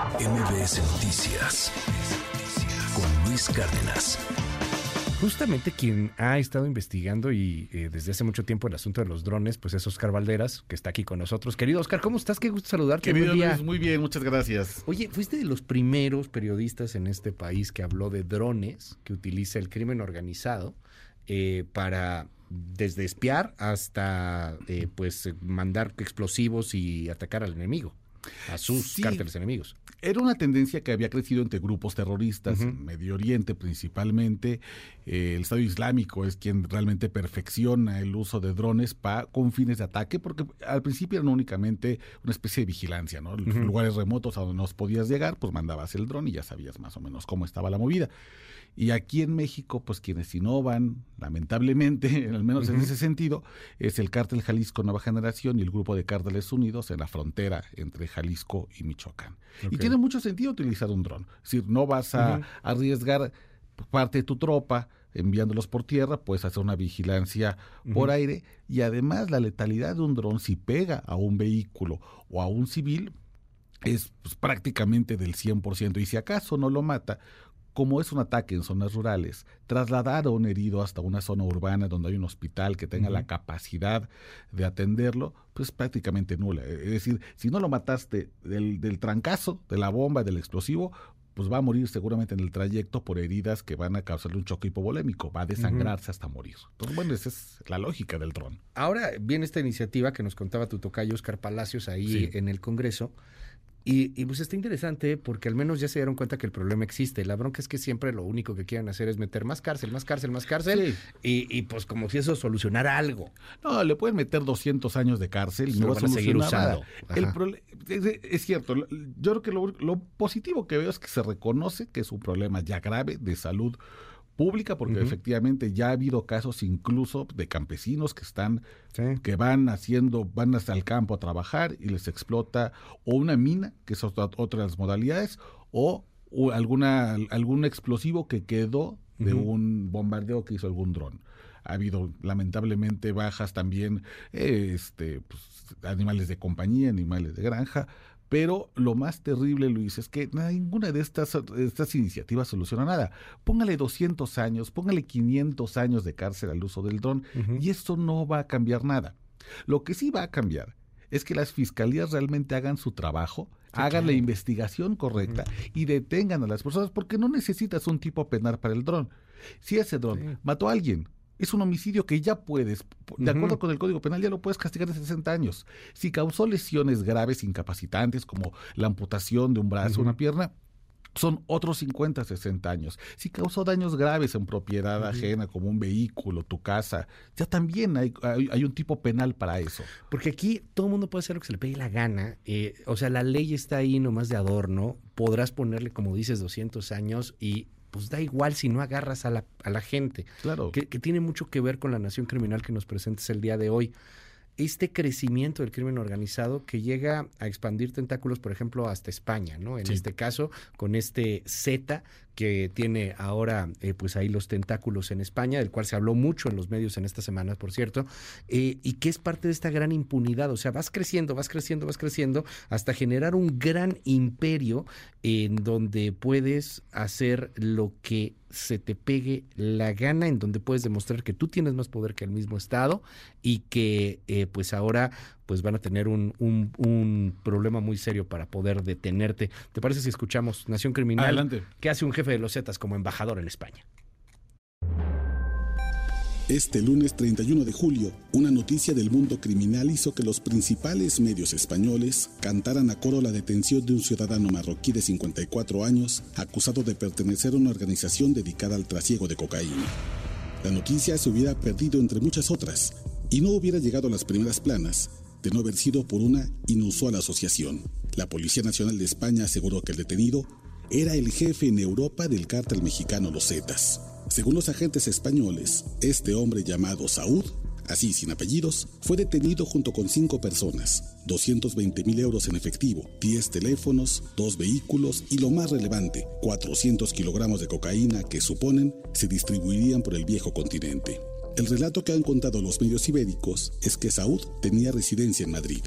MBS Noticias con Luis Cárdenas. Justamente quien ha estado investigando y eh, desde hace mucho tiempo el asunto de los drones, pues es Oscar Valderas, que está aquí con nosotros. Querido Oscar, ¿cómo estás? Qué gusto saludarte. Querido Luis, muy bien, muchas gracias. Oye, fuiste de los primeros periodistas en este país que habló de drones que utiliza el crimen organizado eh, para desde espiar hasta eh, pues mandar explosivos y atacar al enemigo a sus cárteles enemigos. Era una tendencia que había crecido entre grupos terroristas, en Medio Oriente principalmente. Eh, el Estado Islámico es quien realmente perfecciona el uso de drones para con fines de ataque, porque al principio eran únicamente una especie de vigilancia, ¿no? Lugares remotos a donde no podías llegar, pues mandabas el dron y ya sabías más o menos cómo estaba la movida. Y aquí en México, pues quienes innovan, lamentablemente, al menos en ese sentido, es el cártel Jalisco Nueva Generación y el grupo de cárteles unidos en la frontera entre Jalisco y Michoacán. Y tiene mucho sentido utilizar un dron. Es decir, no vas a arriesgar parte de tu tropa enviándolos por tierra, puedes hacer una vigilancia por aire y además la letalidad de un dron si pega a un vehículo o a un civil es pues, prácticamente del 100% y si acaso no lo mata, como es un ataque en zonas rurales, trasladar a un herido hasta una zona urbana donde hay un hospital que tenga la capacidad de atenderlo, pues prácticamente nula. Es decir, si no lo mataste del, del trancazo, de la bomba, del explosivo, pues va a morir seguramente en el trayecto por heridas que van a causarle un choque hipovolémico, va a desangrarse hasta morir. Entonces, bueno, esa es la lógica del dron. Ahora viene esta iniciativa que nos contaba tu tocayo Oscar Palacios ahí en el Congreso, y, pues está interesante porque al menos ya se dieron cuenta que el problema existe. La bronca es que siempre lo único que quieren hacer es meter más cárcel, más cárcel, más cárcel. Y, pues como si eso solucionara algo. No, le pueden meter 200 años de cárcel y no va a seguir usando. El es, es, cierto. Yo creo que lo positivo que veo es que se reconoce que es un problema ya grave de salud pública, porque efectivamente ya ha habido casos incluso de campesinos que están, que van haciendo, van hasta el campo a trabajar y les explota o una mina, que es otra, otras modalidades, o, alguna, algún explosivo que quedó de un bombardeo que hizo algún dron. Ha habido lamentablemente bajas también, este, pues, animales de compañía, animales de granja, pero lo más terrible, Luis, es que ninguna de estas, estas iniciativas soluciona nada. Póngale 200 años, póngale 500 años de cárcel al uso del dron y esto no va a cambiar nada. Lo que sí va a cambiar es que las fiscalías realmente hagan su trabajo, hagan la investigación correcta y detengan a las personas porque no necesitas un tipo penal para el dron. Si ese dron mató a alguien, es un homicidio que ya puedes, de acuerdo con el Código Penal, ya lo puedes castigar de 60 años. Si causó lesiones graves, incapacitantes, como la amputación de un brazo o una pierna, son otros 50, 60 años. Si causó daños graves en propiedad ajena, como un vehículo, tu casa, ya también hay, hay, un tipo penal para eso. Porque aquí todo el mundo puede hacer lo que se le pegue la gana. Eh, o sea, la ley está ahí nomás de adorno. Podrás ponerle, como dices, 200 años y pues da igual si no agarras a la, a la gente. Claro. Que, que, tiene mucho que ver con la nación criminal que nos presentes el día de hoy. Este crecimiento del crimen organizado que llega a expandir tentáculos, por ejemplo, hasta España, ¿no? En este caso, con este Z que tiene ahora eh, pues ahí los tentáculos en España, del cual se habló mucho en los medios en estas semanas, por cierto, eh, y que es parte de esta gran impunidad. O sea, vas creciendo, vas creciendo, vas creciendo, hasta generar un gran imperio en donde puedes hacer lo que se te pegue la gana, en donde puedes demostrar que tú tienes más poder que el mismo Estado y que eh, pues ahora pues van a tener un, un, problema muy serio para poder detenerte. ¿Te parece si escuchamos Nación Criminal? Adelante. ¿Qué hace un jefe de los Zetas como embajador en España? Este lunes 31 de julio, una noticia del mundo criminal hizo que los principales medios españoles cantaran a coro la detención de un ciudadano marroquí de 54 años acusado de pertenecer a una organización dedicada al trasiego de cocaína. La noticia se hubiera perdido entre muchas otras y no hubiera llegado a las primeras planas de no haber sido por una inusual asociación. La Policía Nacional de España aseguró que el detenido era el jefe en Europa del cártel mexicano Los Zetas. Según los agentes españoles, este hombre llamado Saúd, así sin apellidos, fue detenido junto con cinco personas, 220 mil euros en efectivo, 10 teléfonos, dos vehículos y lo más relevante, 400 kilogramos de cocaína que suponen se distribuirían por el viejo continente. El relato que han contado los medios ibéricos es que Saúd tenía residencia en Madrid,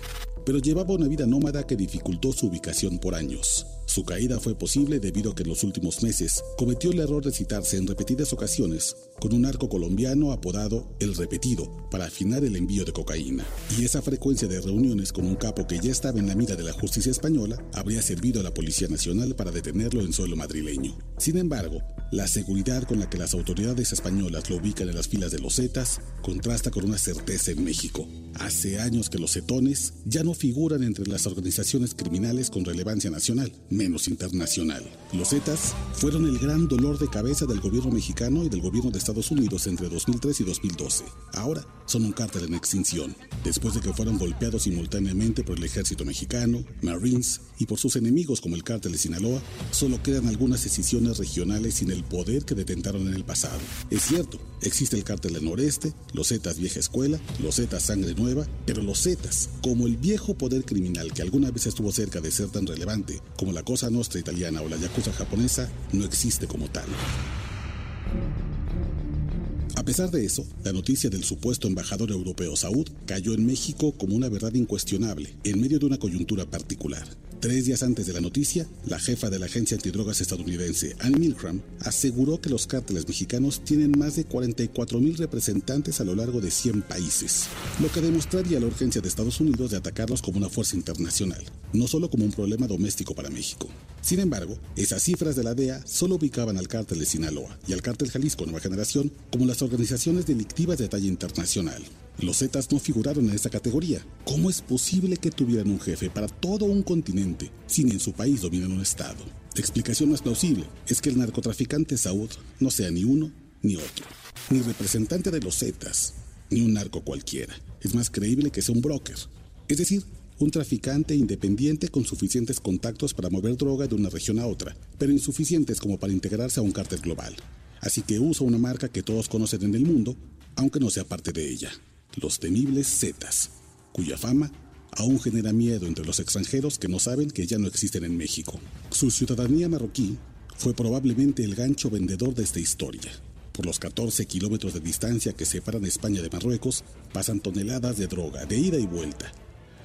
pero llevaba una vida nómada que dificultó su ubicación por años. Su caída fue posible debido a que en los últimos meses cometió el error de citarse en repetidas ocasiones con un narco colombiano apodado El Repetido para afinar el envío de cocaína. Y esa frecuencia de reuniones con un capo que ya estaba en la mira de la justicia española habría servido a la Policía Nacional para detenerlo en suelo madrileño. Sin embargo, la seguridad con la que las autoridades españolas lo ubican en las filas de los Zetas contrasta con una certeza en México. Hace años que los cetones ya no figuran entre las organizaciones criminales con relevancia nacional, internacional. Los Zetas fueron el gran dolor de cabeza del gobierno mexicano y del gobierno de Estados Unidos entre 2003 y 2012. Ahora son un cártel en extinción, después de que fueron golpeados simultáneamente por el ejército mexicano, Marines y por sus enemigos como el cártel de Sinaloa, solo quedan algunas decisiones regionales sin el poder que detentaron en el pasado. Es cierto, existe el cártel del noreste, los Zetas vieja escuela, los Zetas sangre nueva, pero los Zetas, como el viejo poder criminal que alguna vez estuvo cerca de ser tan relevante como la Cosa Nostra italiana o la Yakuza japonesa, no existe como tal. A pesar de eso, la noticia del supuesto embajador europeo Saud cayó en México como una verdad incuestionable, en medio de una coyuntura particular. Tres días antes de la noticia, la jefa de la agencia antidrogas estadounidense, Ann Milgram, aseguró que los cárteles mexicanos tienen más de 44 mil representantes a lo largo de 100 países, lo que demostraría la urgencia de Estados Unidos de atacarlos como una fuerza internacional, no solo como un problema doméstico para México. Sin embargo, esas cifras de la DEA solo ubicaban al cártel de Sinaloa y al cártel Jalisco Nueva Generación como las organizaciones delictivas de talla internacional. Los Zetas no figuraron en esa categoría. ¿Cómo es posible que tuvieran un jefe para todo un continente sin en su país dominar un estado? La explicación más plausible es que el narcotraficante Saud no sea ni uno ni otro, ni representante de los Zetas, ni un narco cualquiera. Es más creíble que sea un broker, es decir, un traficante independiente con suficientes contactos para mover droga de una región a otra, pero insuficientes como para integrarse a un cártel global. Así que usa una marca que todos conocen en el mundo, aunque no sea parte de ella los temibles Zetas, cuya fama aún genera miedo entre los extranjeros que no saben que ya no existen en México. Su ciudadanía marroquí fue probablemente el gancho vendedor de esta historia. Por los 14 kilómetros de distancia que separan España de Marruecos, pasan toneladas de droga de ida y vuelta.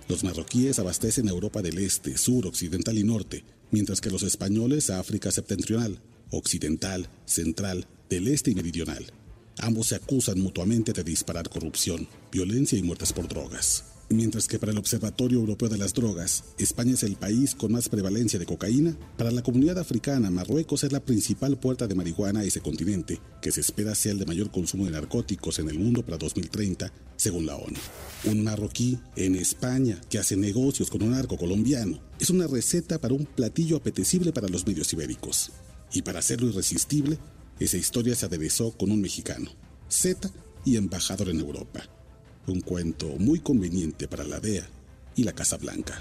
Los marroquíes abastecen a Europa del Este, Sur, Occidental y Norte, mientras que los españoles a África Septentrional, Occidental, Central, del Este y Meridional. Ambos se acusan mutuamente de disparar corrupción, violencia y muertes por drogas. Mientras que para el Observatorio Europeo de las Drogas, España es el país con más prevalencia de cocaína, para la comunidad africana, Marruecos es la principal puerta de marihuana a ese continente, que se espera sea el de mayor consumo de narcóticos en el mundo para 2030, según la ONU. Un marroquí en España que hace negocios con un narco colombiano es una receta para un platillo apetecible para los medios ibéricos. Y para hacerlo irresistible, esa historia se aderezó con un mexicano, Z y embajador en Europa. Un cuento muy conveniente para la DEA y la Casa Blanca.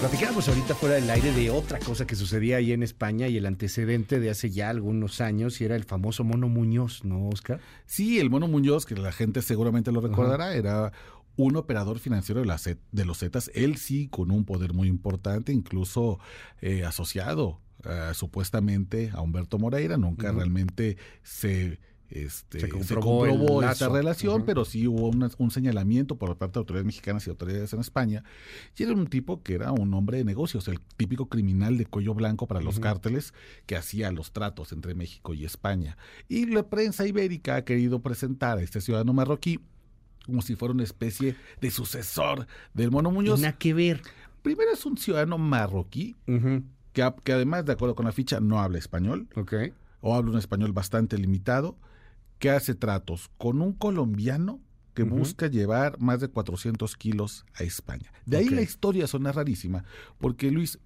Platicábamos ahorita fuera del aire de otra cosa que sucedía ahí en España y el antecedente de hace ya algunos años y era el famoso Mono Muñoz, ¿no, Oscar? Sí, el Mono Muñoz, que la gente seguramente lo recordará, era un operador financiero de, la de los Zetas, él sí con un poder muy importante, incluso eh, asociado eh, supuestamente a Humberto Moreira, nunca realmente se... Este, se comprobó, esta relación, pero sí hubo un señalamiento por parte de autoridades mexicanas y autoridades en España. Y era un tipo que era un hombre de negocios, el típico criminal de cuello blanco para los cárteles que hacía los tratos entre México y España. Y la prensa ibérica ha querido presentar a este ciudadano marroquí como si fuera una especie de sucesor del Mono Muñoz. Nada que ver. Primero es un ciudadano marroquí, que, que, además, de acuerdo con la ficha, no habla español. O habla un español bastante limitado, que hace tratos con un colombiano que busca llevar más de 400 kilos a España. De ahí la historia suena rarísima, porque Luis,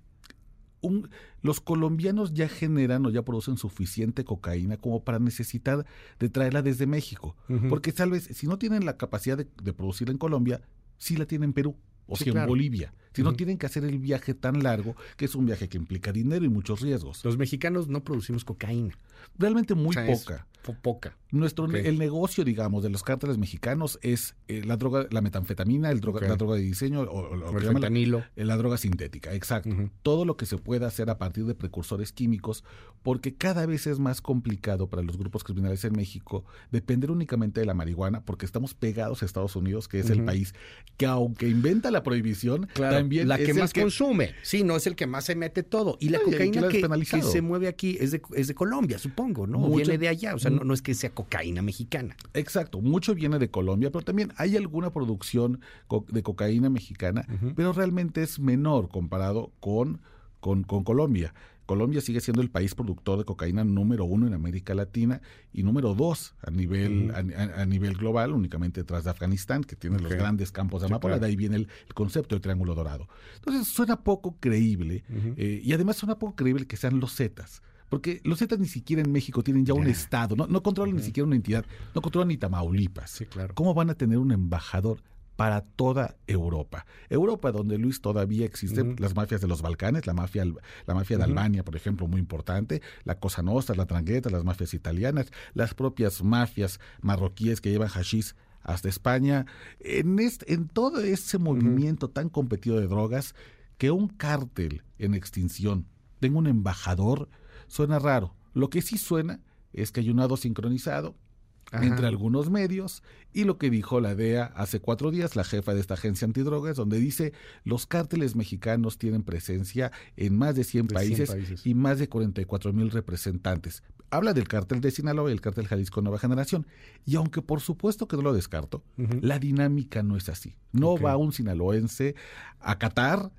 los colombianos ya generan o ya producen suficiente cocaína como para necesitar de traerla desde México. Porque tal vez, si no tienen la capacidad de, de producirla en Colombia, sí la tienen en Perú o si en Bolivia. Si no tienen que hacer el viaje tan largo, que es un viaje que implica dinero y muchos riesgos. Los mexicanos no producimos cocaína. Realmente muy poca. poca. Nuestro el negocio, digamos, de los cárteles mexicanos es eh, la droga, la metanfetamina, el droga, la droga de diseño o, el fentanilo. La, la, droga sintética, exacto. Todo lo que se pueda hacer a partir de precursores químicos, porque cada vez es más complicado para los grupos criminales en México depender únicamente de la marihuana, porque estamos pegados a Estados Unidos, que es el país que aunque inventa la prohibición, también la que más consume. Sí, no es el que más se mete todo. Y la cocaína que, se mueve aquí es de, es de Colombia, supongo, ¿no? Viene de allá, o sea, no, no es que sea cocaína mexicana. Exacto, mucho viene de Colombia, pero también hay alguna producción de cocaína mexicana, pero realmente es menor comparado con, con, con Colombia. Colombia sigue siendo el país productor de cocaína número uno en América Latina y número dos a nivel, a, nivel global, únicamente tras de Afganistán, que tiene los grandes campos de amapola. De ahí viene el, concepto del Triángulo Dorado. Entonces suena poco creíble eh, y además suena poco creíble que sean los Zetas. Porque los Zetas ni siquiera en México tienen ya un Estado, no, no controlan ni siquiera una entidad, no controlan ni Tamaulipas. Sí, claro. ¿Cómo van a tener un embajador para toda Europa. Europa, donde Luis todavía existen las mafias de los Balcanes, la mafia, la mafia de Albania, por ejemplo, muy importante, la Cosa Nostra, la Trangueta, las mafias italianas, las propias mafias marroquíes que llevan hashish hasta España. En, este, en todo ese movimiento tan competido de drogas, que un cártel en extinción tenga un embajador Suena raro. Lo que sí suena es que hay un lado sincronizado entre algunos medios y lo que dijo la DEA hace cuatro días, la jefa de esta agencia antidrogas, donde dice los cárteles mexicanos tienen presencia en más de 100, países, y más de 44 mil representantes. Habla del cártel de Sinaloa y el cártel Jalisco Nueva Generación. Y aunque por supuesto que no lo descarto, la dinámica no es así. No va un sinaloense a Qatar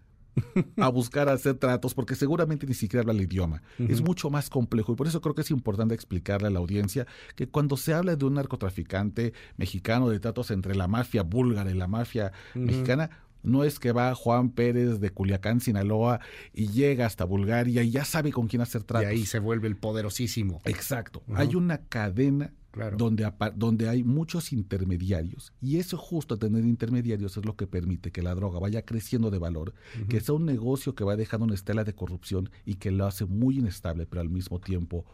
a buscar hacer tratos porque seguramente ni siquiera habla el idioma. Es mucho más complejo y por eso creo que es importante explicarle a la audiencia que cuando se habla de un narcotraficante mexicano, de tratos entre la mafia búlgara y la mafia mexicana, no es que va Juan Pérez de Culiacán, Sinaloa, y llega hasta Bulgaria y ya sabe con quién hacer tratos. Y ahí se vuelve el poderosísimo. Exacto. Hay una cadena donde, donde hay muchos intermediarios. Y eso justo tener intermediarios es lo que permite que la droga vaya creciendo de valor, que sea un negocio que va dejando una estela de corrupción y que lo hace muy inestable, pero al mismo tiempo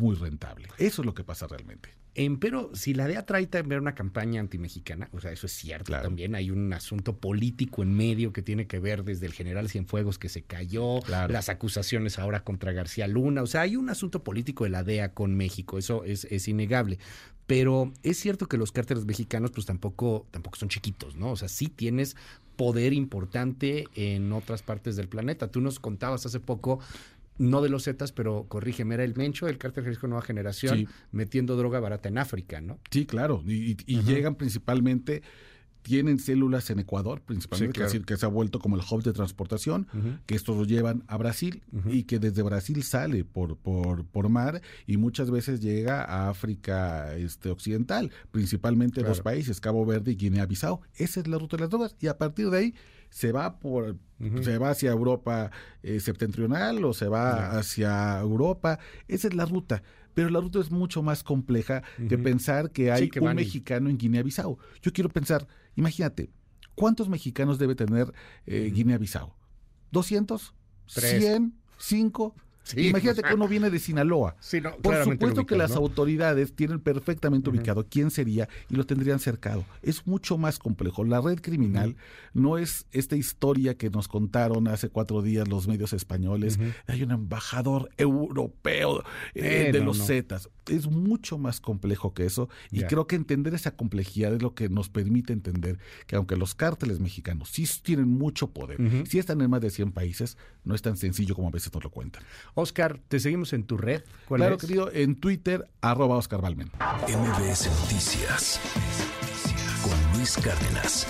muy rentable. Eso es lo que pasa realmente. Pero si la DEA trae también una campaña antimexicana, o sea, eso es cierto, también hay un asunto político en medio que tiene que ver desde el general Cienfuegos que se cayó, las acusaciones ahora contra García Luna, o sea, hay un asunto político de la DEA con México, eso es, es innegable. Pero es cierto que los cárteles mexicanos pues tampoco, tampoco son chiquitos, ¿no? O sea, sí tienes poder importante en otras partes del planeta. Tú nos contabas hace poco no de los Zetas, pero corrígeme, era el Mencho del cártel Jalisco Nueva Generación metiendo droga barata en África, ¿no? Sí, claro, y, llegan principalmente tienen células en Ecuador, principalmente, que, se ha vuelto como el hub de transportación, que estos lo llevan a Brasil y que desde Brasil sale por, por, por mar y muchas veces llega a África este, Occidental, principalmente dos países, Cabo Verde y Guinea-Bissau. Esa es la ruta de las drogas y a partir de ahí se va por se va hacia Europa eh, septentrional o se va hacia Europa. Esa es la ruta pero la ruta es mucho más compleja que pensar que hay un mexicano en Guinea-Bissau. Yo quiero pensar, imagínate, ¿cuántos mexicanos debe tener eh, Guinea-Bissau? ¿200? ¿100? ¿5? Imagínate que uno viene de Sinaloa. Por supuesto que las autoridades tienen perfectamente ubicado quién sería y lo tendrían cercado. Es mucho más complejo. La red criminal no es esta historia que nos contaron hace cuatro días los medios españoles. Hay un embajador europeo eh, de los Zetas. Es mucho más complejo que eso y creo que entender esa complejidad es lo que nos permite entender que aunque los cárteles mexicanos sí tienen mucho poder, sí están en más de 100 países, no es tan sencillo como a veces nos lo cuentan. Oscar, te seguimos en tu red. ¿Cuál claro, querido, en Twitter, arroba Oscar Balmen. MBS Noticias con Luis Cárdenas.